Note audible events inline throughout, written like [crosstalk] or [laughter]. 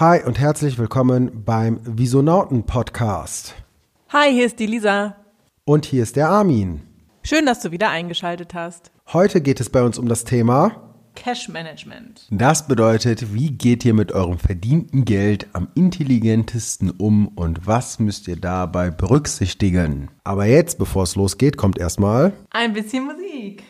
Hi und herzlich willkommen beim Visonauten Podcast. Hi, hier ist die Lisa. Und hier ist der Armin. Schön, dass du wieder eingeschaltet hast. Heute geht es bei uns um das Thema Cash Management. Das bedeutet, wie geht ihr mit eurem verdienten Geld am intelligentesten um und was müsst ihr dabei berücksichtigen? Aber jetzt, bevor es losgeht, kommt erstmal ein bisschen Musik.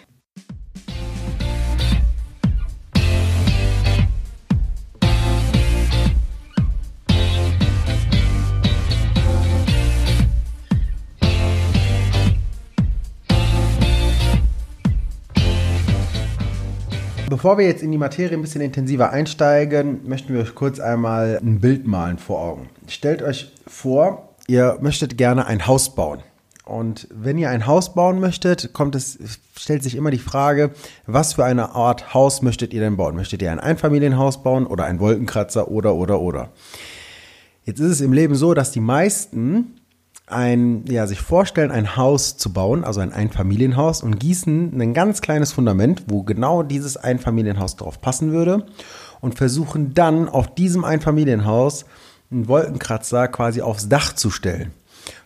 Bevor wir jetzt in die Materie ein bisschen intensiver einsteigen, möchten wir euch kurz einmal ein Bild malen vor Augen. Stellt euch vor, ihr möchtet gerne ein Haus bauen. Und wenn ihr ein Haus bauen möchtet, kommt es, stellt sich immer die Frage, was für eine Art Haus möchtet ihr denn bauen? Möchtet ihr ein Einfamilienhaus bauen oder ein Wolkenkratzer oder oder oder? Jetzt ist es im Leben so, dass die meisten ein, ja, sich vorstellen, ein Haus zu bauen, also ein Einfamilienhaus und gießen ein ganz kleines Fundament, wo genau dieses Einfamilienhaus drauf passen würde und versuchen dann auf diesem Einfamilienhaus einen Wolkenkratzer quasi aufs Dach zu stellen.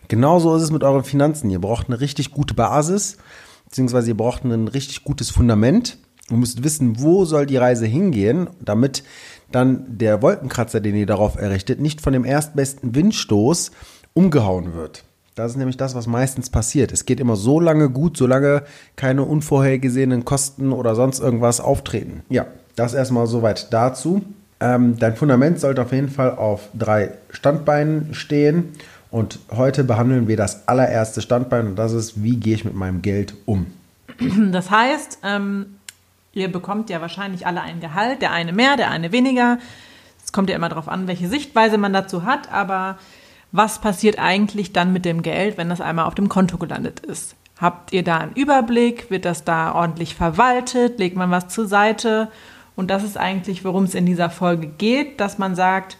Genauso ist es mit euren Finanzen. Ihr braucht eine richtig gute Basis, beziehungsweise ihr braucht ein richtig gutes Fundament. Ihr müsst wissen, wo soll die Reise hingehen, damit dann der Wolkenkratzer, den ihr darauf errichtet, nicht von dem erstbesten Windstoß umgehauen wird. Das ist nämlich das, was meistens passiert. Es geht immer so lange gut, solange keine unvorhergesehenen Kosten oder sonst irgendwas auftreten. Ja, das erstmal soweit dazu. Ähm, dein Fundament sollte auf jeden Fall auf drei Standbeinen stehen. Und heute behandeln wir das allererste Standbein und das ist, wie gehe ich mit meinem Geld um? Das heißt, ähm, ihr bekommt ja wahrscheinlich alle ein Gehalt, der eine mehr, der eine weniger. Es kommt ja immer darauf an, welche Sichtweise man dazu hat, aber was passiert eigentlich dann mit dem Geld, wenn das einmal auf dem Konto gelandet ist? Habt ihr da einen Überblick? Wird das da ordentlich verwaltet? Legt man was zur Seite? Und das ist eigentlich, worum es in dieser Folge geht, dass man sagt,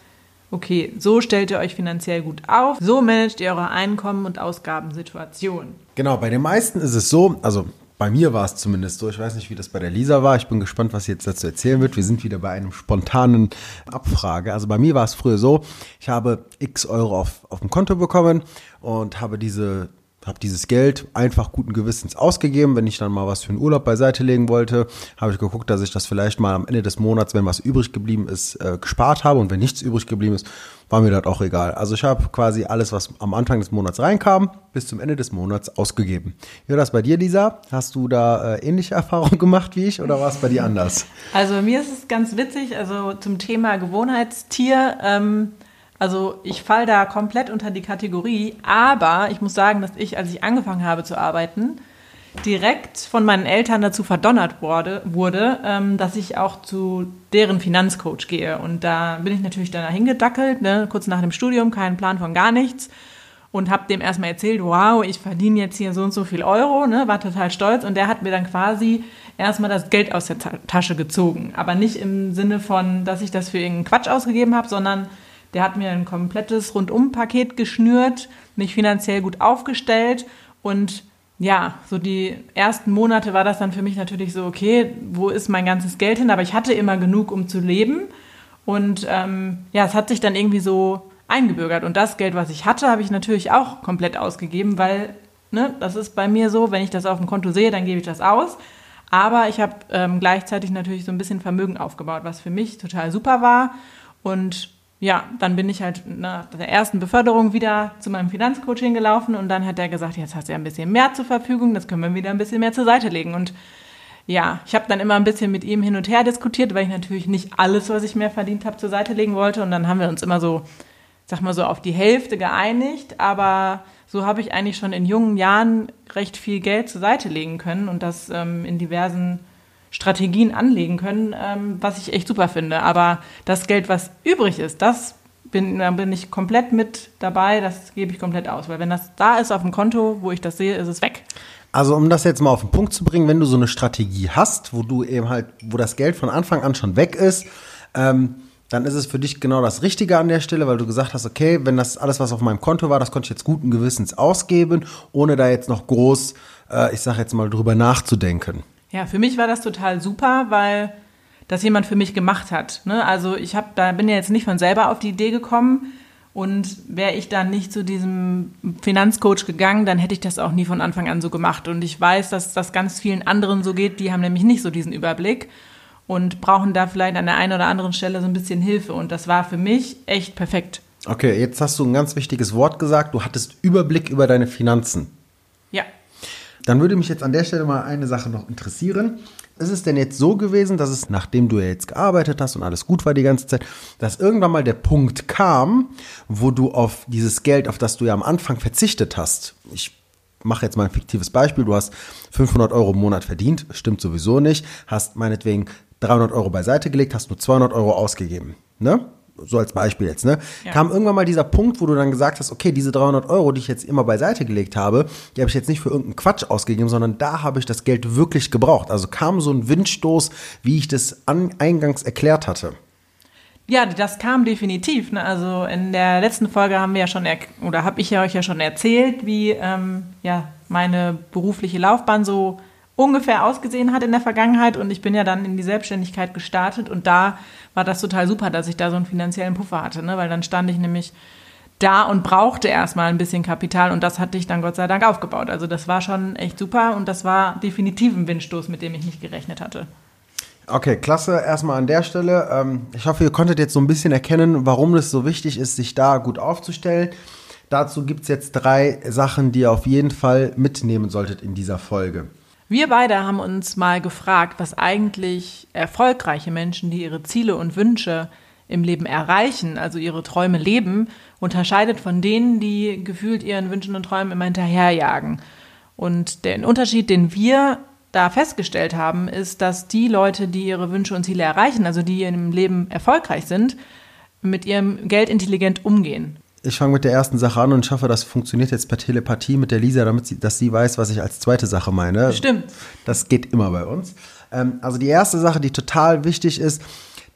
okay, so stellt ihr euch finanziell gut auf, so managt ihr eure Einkommen- und Ausgabensituation. Genau, bei den meisten ist es so, also bei mir war es zumindest so. Ich weiß nicht, wie das bei der Lisa war. Ich bin gespannt, was sie jetzt dazu erzählen wird. Wir sind wieder bei einem spontanen Abfrage. Also bei mir war es früher so, ich habe x Euro auf, auf dem Konto bekommen und habe diese habe dieses Geld einfach guten Gewissens ausgegeben. Wenn ich dann mal was für einen Urlaub beiseite legen wollte, habe ich geguckt, dass ich das vielleicht mal am Ende des Monats, wenn was übrig geblieben ist, äh, gespart habe. Und wenn nichts übrig geblieben ist, war mir das auch egal. Also ich habe quasi alles, was am Anfang des Monats reinkam, bis zum Ende des Monats ausgegeben. Wie war das bei dir, Lisa? Hast du da äh, ähnliche [laughs] Erfahrungen gemacht wie ich oder war es bei dir anders? Also mir ist es ganz witzig, also zum Thema Gewohnheitstier. Ähm also ich falle da komplett unter die Kategorie, aber ich muss sagen, dass ich, als ich angefangen habe zu arbeiten, direkt von meinen Eltern dazu verdonnert wurde, wurde ähm, dass ich auch zu deren Finanzcoach gehe. Und da bin ich natürlich dann hingedackelt, ne, kurz nach dem Studium, keinen Plan von gar nichts. Und habe dem erstmal erzählt, wow, ich verdiene jetzt hier so und so viel Euro, ne, war total stolz. Und der hat mir dann quasi erstmal das Geld aus der Tasche gezogen. Aber nicht im Sinne von, dass ich das für irgendeinen Quatsch ausgegeben habe, sondern der hat mir ein komplettes Rundum-Paket geschnürt, mich finanziell gut aufgestellt und ja, so die ersten Monate war das dann für mich natürlich so, okay, wo ist mein ganzes Geld hin? Aber ich hatte immer genug, um zu leben. Und ähm, ja, es hat sich dann irgendwie so eingebürgert. Und das Geld, was ich hatte, habe ich natürlich auch komplett ausgegeben, weil ne, das ist bei mir so, wenn ich das auf dem Konto sehe, dann gebe ich das aus. Aber ich habe ähm, gleichzeitig natürlich so ein bisschen Vermögen aufgebaut, was für mich total super war. Und ja, dann bin ich halt nach der ersten Beförderung wieder zu meinem Finanzcoaching gelaufen und dann hat er gesagt, jetzt hast du ja ein bisschen mehr zur Verfügung, das können wir wieder ein bisschen mehr zur Seite legen. Und ja, ich habe dann immer ein bisschen mit ihm hin und her diskutiert, weil ich natürlich nicht alles, was ich mehr verdient habe, zur Seite legen wollte. Und dann haben wir uns immer so, sag mal so, auf die Hälfte geeinigt. Aber so habe ich eigentlich schon in jungen Jahren recht viel Geld zur Seite legen können und das ähm, in diversen Strategien anlegen können, ähm, was ich echt super finde. Aber das Geld, was übrig ist, das bin, da bin ich komplett mit dabei, das gebe ich komplett aus. Weil wenn das da ist auf dem Konto, wo ich das sehe, ist es weg. Also um das jetzt mal auf den Punkt zu bringen, wenn du so eine Strategie hast, wo du eben halt, wo das Geld von Anfang an schon weg ist, ähm, dann ist es für dich genau das Richtige an der Stelle, weil du gesagt hast, okay, wenn das alles, was auf meinem Konto war, das konnte ich jetzt guten Gewissens ausgeben, ohne da jetzt noch groß, äh, ich sage jetzt mal, drüber nachzudenken. Ja, für mich war das total super, weil das jemand für mich gemacht hat. Ne? Also ich hab, da bin ja jetzt nicht von selber auf die Idee gekommen. Und wäre ich dann nicht zu diesem Finanzcoach gegangen, dann hätte ich das auch nie von Anfang an so gemacht. Und ich weiß, dass das ganz vielen anderen so geht, die haben nämlich nicht so diesen Überblick und brauchen da vielleicht an der einen oder anderen Stelle so ein bisschen Hilfe. Und das war für mich echt perfekt. Okay, jetzt hast du ein ganz wichtiges Wort gesagt. Du hattest Überblick über deine Finanzen. Dann würde mich jetzt an der Stelle mal eine Sache noch interessieren. Ist es denn jetzt so gewesen, dass es, nachdem du ja jetzt gearbeitet hast und alles gut war die ganze Zeit, dass irgendwann mal der Punkt kam, wo du auf dieses Geld, auf das du ja am Anfang verzichtet hast, ich mache jetzt mal ein fiktives Beispiel, du hast 500 Euro im Monat verdient, stimmt sowieso nicht, hast meinetwegen 300 Euro beiseite gelegt, hast nur 200 Euro ausgegeben, ne? So als Beispiel jetzt, ne? Ja. Kam irgendwann mal dieser Punkt, wo du dann gesagt hast, okay, diese 300 Euro, die ich jetzt immer beiseite gelegt habe, die habe ich jetzt nicht für irgendeinen Quatsch ausgegeben, sondern da habe ich das Geld wirklich gebraucht. Also kam so ein Windstoß, wie ich das an, eingangs erklärt hatte. Ja, das kam definitiv. Ne? Also in der letzten Folge haben wir ja schon, oder habe ich ja euch ja schon erzählt, wie ähm, ja, meine berufliche Laufbahn so ungefähr ausgesehen hat in der Vergangenheit. Und ich bin ja dann in die Selbstständigkeit gestartet und da war das total super, dass ich da so einen finanziellen Puffer hatte, ne? weil dann stand ich nämlich da und brauchte erstmal ein bisschen Kapital und das hatte ich dann Gott sei Dank aufgebaut. Also das war schon echt super und das war definitiv ein Windstoß, mit dem ich nicht gerechnet hatte. Okay, klasse. Erstmal an der Stelle. Ähm, ich hoffe, ihr konntet jetzt so ein bisschen erkennen, warum es so wichtig ist, sich da gut aufzustellen. Dazu gibt es jetzt drei Sachen, die ihr auf jeden Fall mitnehmen solltet in dieser Folge. Wir beide haben uns mal gefragt, was eigentlich erfolgreiche Menschen, die ihre Ziele und Wünsche im Leben erreichen, also ihre Träume leben, unterscheidet von denen, die gefühlt ihren Wünschen und Träumen immer hinterherjagen. Und der Unterschied, den wir da festgestellt haben, ist, dass die Leute, die ihre Wünsche und Ziele erreichen, also die im Leben erfolgreich sind, mit ihrem Geld intelligent umgehen ich fange mit der ersten Sache an und ich hoffe, das funktioniert jetzt per Telepathie mit der Lisa, damit sie, dass sie weiß, was ich als zweite Sache meine. Stimmt. Das geht immer bei uns. Ähm, also die erste Sache, die total wichtig ist,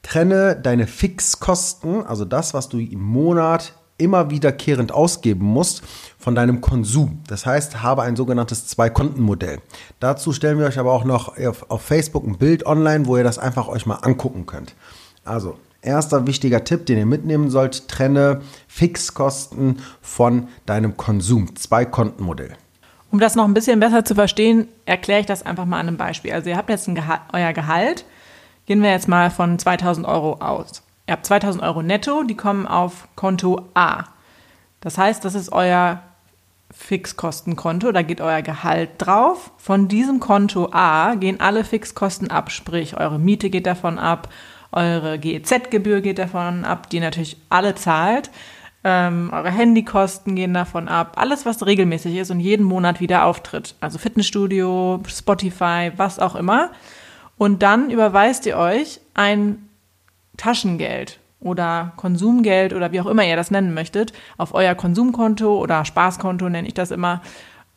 trenne deine Fixkosten, also das, was du im Monat immer wiederkehrend ausgeben musst, von deinem Konsum. Das heißt, habe ein sogenanntes Zwei-Konten-Modell. Dazu stellen wir euch aber auch noch auf, auf Facebook ein Bild online, wo ihr das einfach euch mal angucken könnt. Also, Erster wichtiger Tipp, den ihr mitnehmen sollt, trenne Fixkosten von deinem Konsum. Zwei-Konten-Modell. Um das noch ein bisschen besser zu verstehen, erkläre ich das einfach mal an einem Beispiel. Also ihr habt jetzt Gehalt, euer Gehalt, gehen wir jetzt mal von 2000 Euro aus. Ihr habt 2000 Euro netto, die kommen auf Konto A. Das heißt, das ist euer Fixkostenkonto, da geht euer Gehalt drauf. Von diesem Konto A gehen alle Fixkosten ab, sprich eure Miete geht davon ab, eure GEZ-Gebühr geht davon ab, die natürlich alle zahlt. Ähm, eure Handykosten gehen davon ab. Alles, was regelmäßig ist und jeden Monat wieder auftritt. Also Fitnessstudio, Spotify, was auch immer. Und dann überweist ihr euch ein Taschengeld oder Konsumgeld oder wie auch immer ihr das nennen möchtet, auf euer Konsumkonto oder Spaßkonto nenne ich das immer.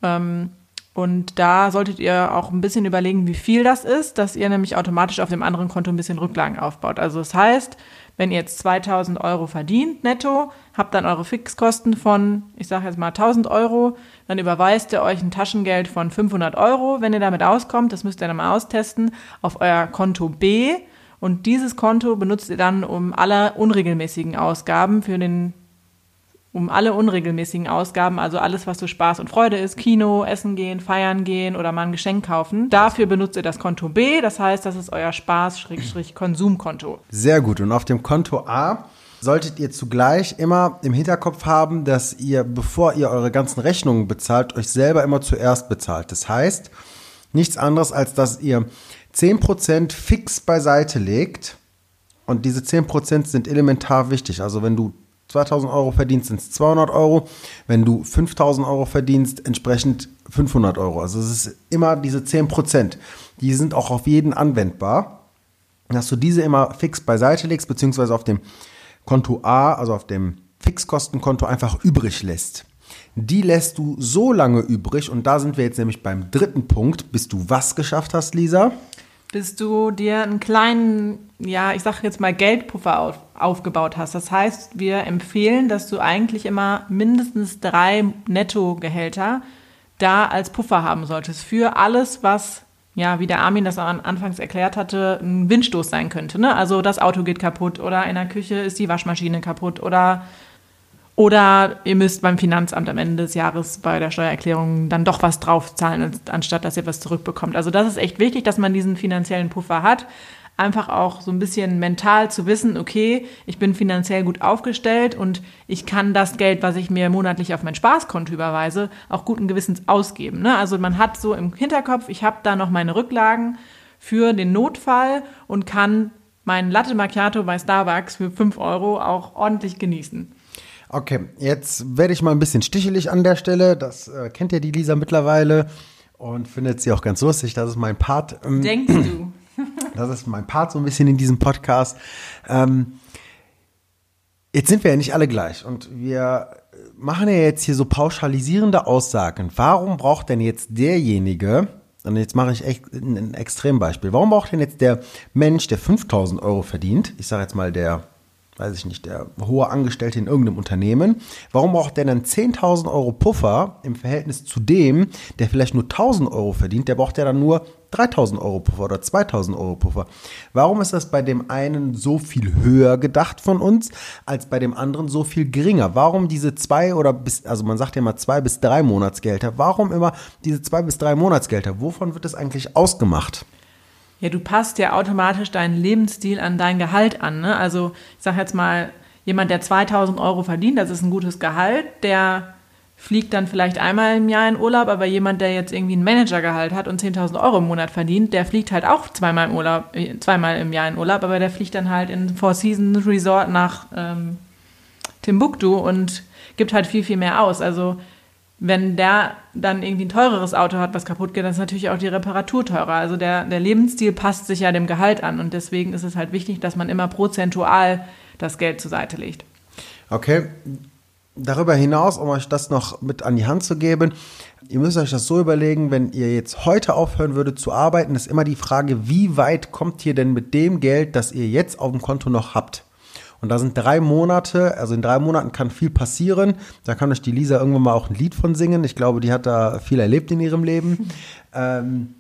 Ähm, und da solltet ihr auch ein bisschen überlegen, wie viel das ist, dass ihr nämlich automatisch auf dem anderen Konto ein bisschen Rücklagen aufbaut. Also das heißt, wenn ihr jetzt 2000 Euro verdient netto, habt dann eure Fixkosten von, ich sage jetzt mal 1000 Euro, dann überweist ihr euch ein Taschengeld von 500 Euro, wenn ihr damit auskommt, das müsst ihr dann mal austesten, auf euer Konto B. Und dieses Konto benutzt ihr dann, um alle unregelmäßigen Ausgaben für den um alle unregelmäßigen Ausgaben, also alles, was so Spaß und Freude ist, Kino, Essen gehen, feiern gehen oder mal ein Geschenk kaufen. Dafür benutzt ihr das Konto B, das heißt, das ist euer Spaß-Konsumkonto. Sehr gut. Und auf dem Konto A solltet ihr zugleich immer im Hinterkopf haben, dass ihr, bevor ihr eure ganzen Rechnungen bezahlt, euch selber immer zuerst bezahlt. Das heißt, nichts anderes, als dass ihr 10% fix beiseite legt. Und diese 10% sind elementar wichtig. Also wenn du 2000 Euro verdienst, sind es 200 Euro. Wenn du 5000 Euro verdienst, entsprechend 500 Euro. Also es ist immer diese 10 Prozent. Die sind auch auf jeden anwendbar. Dass du diese immer fix beiseite legst, beziehungsweise auf dem Konto A, also auf dem Fixkostenkonto einfach übrig lässt. Die lässt du so lange übrig und da sind wir jetzt nämlich beim dritten Punkt, bis du was geschafft hast, Lisa? Bis du dir einen kleinen, ja, ich sage jetzt mal Geldpuffer auf, aufgebaut hast. Das heißt, wir empfehlen, dass du eigentlich immer mindestens drei Nettogehälter da als Puffer haben solltest für alles, was ja, wie der Armin das anfangs erklärt hatte, ein Windstoß sein könnte. Ne? Also das Auto geht kaputt oder in der Küche ist die Waschmaschine kaputt oder oder ihr müsst beim Finanzamt am Ende des Jahres bei der Steuererklärung dann doch was draufzahlen, anstatt dass ihr was zurückbekommt. Also das ist echt wichtig, dass man diesen finanziellen Puffer hat. Einfach auch so ein bisschen mental zu wissen, okay, ich bin finanziell gut aufgestellt und ich kann das Geld, was ich mir monatlich auf mein Spaßkonto überweise, auch guten Gewissens ausgeben. Ne? Also man hat so im Hinterkopf, ich habe da noch meine Rücklagen für den Notfall und kann meinen Latte Macchiato bei Starbucks für 5 Euro auch ordentlich genießen. Okay, jetzt werde ich mal ein bisschen stichelig an der Stelle. Das äh, kennt ja die Lisa mittlerweile und findet sie auch ganz lustig. Das ist mein Part. Ähm, Denkst du? [clears throat] das ist mein Part so ein bisschen in diesem Podcast. Ähm, jetzt sind wir ja nicht alle gleich und wir machen ja jetzt hier so pauschalisierende Aussagen. Warum braucht denn jetzt derjenige, und jetzt mache ich echt ein Extrembeispiel, warum braucht denn jetzt der Mensch, der 5000 Euro verdient, ich sage jetzt mal der weiß ich nicht, der hohe Angestellte in irgendeinem Unternehmen, warum braucht der dann 10.000 Euro Puffer im Verhältnis zu dem, der vielleicht nur 1.000 Euro verdient, der braucht ja dann nur 3.000 Euro Puffer oder 2.000 Euro Puffer. Warum ist das bei dem einen so viel höher gedacht von uns, als bei dem anderen so viel geringer? Warum diese zwei oder bis, also man sagt ja immer zwei bis drei Monatsgelder, warum immer diese zwei bis drei Monatsgelder? Wovon wird das eigentlich ausgemacht? Ja, du passt ja automatisch deinen Lebensstil an dein Gehalt an. Ne? Also ich sage jetzt mal, jemand, der 2000 Euro verdient, das ist ein gutes Gehalt, der fliegt dann vielleicht einmal im Jahr in Urlaub, aber jemand, der jetzt irgendwie ein Managergehalt hat und 10.000 Euro im Monat verdient, der fliegt halt auch zweimal im Urlaub, äh, zweimal im Jahr in Urlaub, aber der fliegt dann halt in Four Seasons Resort nach ähm, Timbuktu und gibt halt viel, viel mehr aus. Also wenn der dann irgendwie ein teureres Auto hat, was kaputt geht, dann ist natürlich auch die Reparatur teurer. Also der, der Lebensstil passt sich ja dem Gehalt an und deswegen ist es halt wichtig, dass man immer prozentual das Geld zur Seite legt. Okay. Darüber hinaus, um euch das noch mit an die Hand zu geben, ihr müsst euch das so überlegen, wenn ihr jetzt heute aufhören würdet zu arbeiten, ist immer die Frage, wie weit kommt ihr denn mit dem Geld, das ihr jetzt auf dem Konto noch habt? Und da sind drei Monate, also in drei Monaten kann viel passieren. Da kann euch die Lisa irgendwann mal auch ein Lied von singen. Ich glaube, die hat da viel erlebt in ihrem Leben. [laughs] ähm,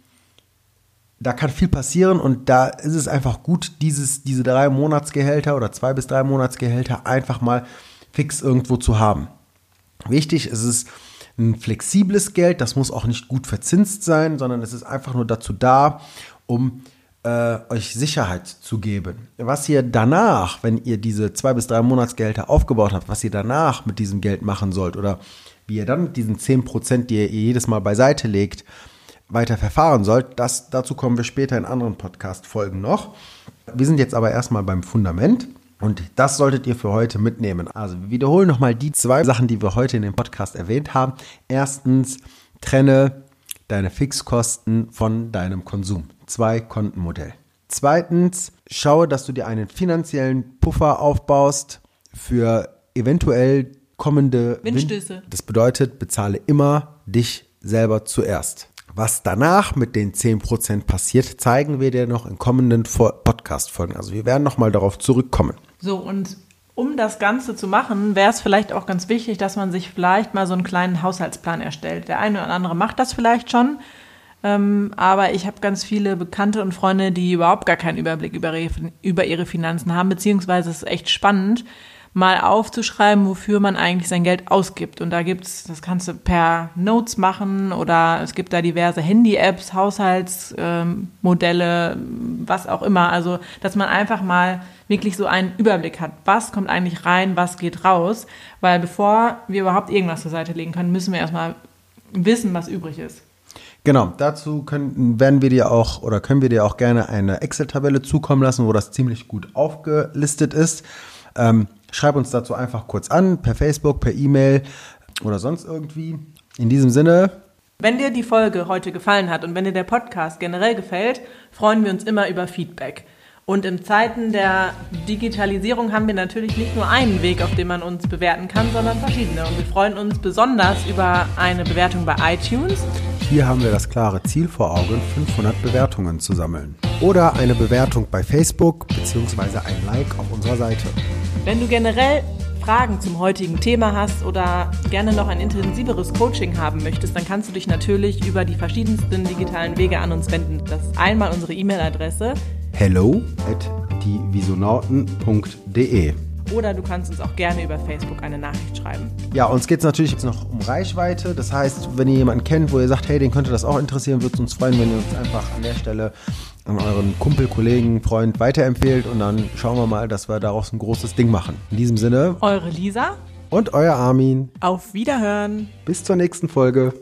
da kann viel passieren und da ist es einfach gut, dieses, diese drei Monatsgehälter oder zwei bis drei Monatsgehälter einfach mal fix irgendwo zu haben. Wichtig ist es ein flexibles Geld, das muss auch nicht gut verzinst sein, sondern es ist einfach nur dazu da, um äh, euch Sicherheit zu geben. Was ihr danach, wenn ihr diese zwei bis drei Monatsgelder aufgebaut habt, was ihr danach mit diesem Geld machen sollt oder wie ihr dann mit diesen 10 Prozent, die ihr jedes Mal beiseite legt, weiter verfahren sollt, das, dazu kommen wir später in anderen Podcast-Folgen noch. Wir sind jetzt aber erstmal beim Fundament. Und das solltet ihr für heute mitnehmen. Also wir wiederholen nochmal die zwei Sachen, die wir heute in dem Podcast erwähnt haben. Erstens, trenne deine Fixkosten von deinem Konsum. Zwei-Konten-Modell. Zweitens, schaue, dass du dir einen finanziellen Puffer aufbaust für eventuell kommende Windstöße. Wind das bedeutet, bezahle immer dich selber zuerst. Was danach mit den 10% passiert, zeigen wir dir noch in kommenden Podcast-Folgen. Also wir werden nochmal darauf zurückkommen. So, und um das Ganze zu machen, wäre es vielleicht auch ganz wichtig, dass man sich vielleicht mal so einen kleinen Haushaltsplan erstellt. Der eine oder andere macht das vielleicht schon, ähm, aber ich habe ganz viele Bekannte und Freunde, die überhaupt gar keinen Überblick über ihre, über ihre Finanzen haben, beziehungsweise es ist echt spannend, mal aufzuschreiben, wofür man eigentlich sein Geld ausgibt. Und da gibt's, das kannst du per Notes machen oder es gibt da diverse Handy-Apps, Haushaltsmodelle, ähm, was auch immer. Also, dass man einfach mal wirklich so einen Überblick hat. Was kommt eigentlich rein, was geht raus? Weil bevor wir überhaupt irgendwas zur Seite legen können, müssen wir erstmal wissen, was übrig ist. Genau, dazu können, werden wir dir auch oder können wir dir auch gerne eine Excel-Tabelle zukommen lassen, wo das ziemlich gut aufgelistet ist. Ähm, Schreib uns dazu einfach kurz an, per Facebook, per E-Mail oder sonst irgendwie. In diesem Sinne. Wenn dir die Folge heute gefallen hat und wenn dir der Podcast generell gefällt, freuen wir uns immer über Feedback. Und in Zeiten der Digitalisierung haben wir natürlich nicht nur einen Weg, auf dem man uns bewerten kann, sondern verschiedene. Und wir freuen uns besonders über eine Bewertung bei iTunes. Hier haben wir das klare Ziel vor Augen, 500 Bewertungen zu sammeln. Oder eine Bewertung bei Facebook bzw. ein Like auf unserer Seite. Wenn du generell Fragen zum heutigen Thema hast oder gerne noch ein intensiveres Coaching haben möchtest, dann kannst du dich natürlich über die verschiedensten digitalen Wege an uns wenden. Das ist einmal unsere E-Mail-Adresse hello at dievisonauten.de oder du kannst uns auch gerne über Facebook eine Nachricht schreiben. Ja, uns geht es natürlich jetzt noch um Reichweite. Das heißt, wenn ihr jemanden kennt, wo ihr sagt, hey, den könnte das auch interessieren, würde es uns freuen, wenn ihr uns einfach an der Stelle an euren Kumpel, Kollegen, Freund weiterempfehlt und dann schauen wir mal, dass wir daraus ein großes Ding machen. In diesem Sinne. Eure Lisa. Und euer Armin. Auf Wiederhören. Bis zur nächsten Folge.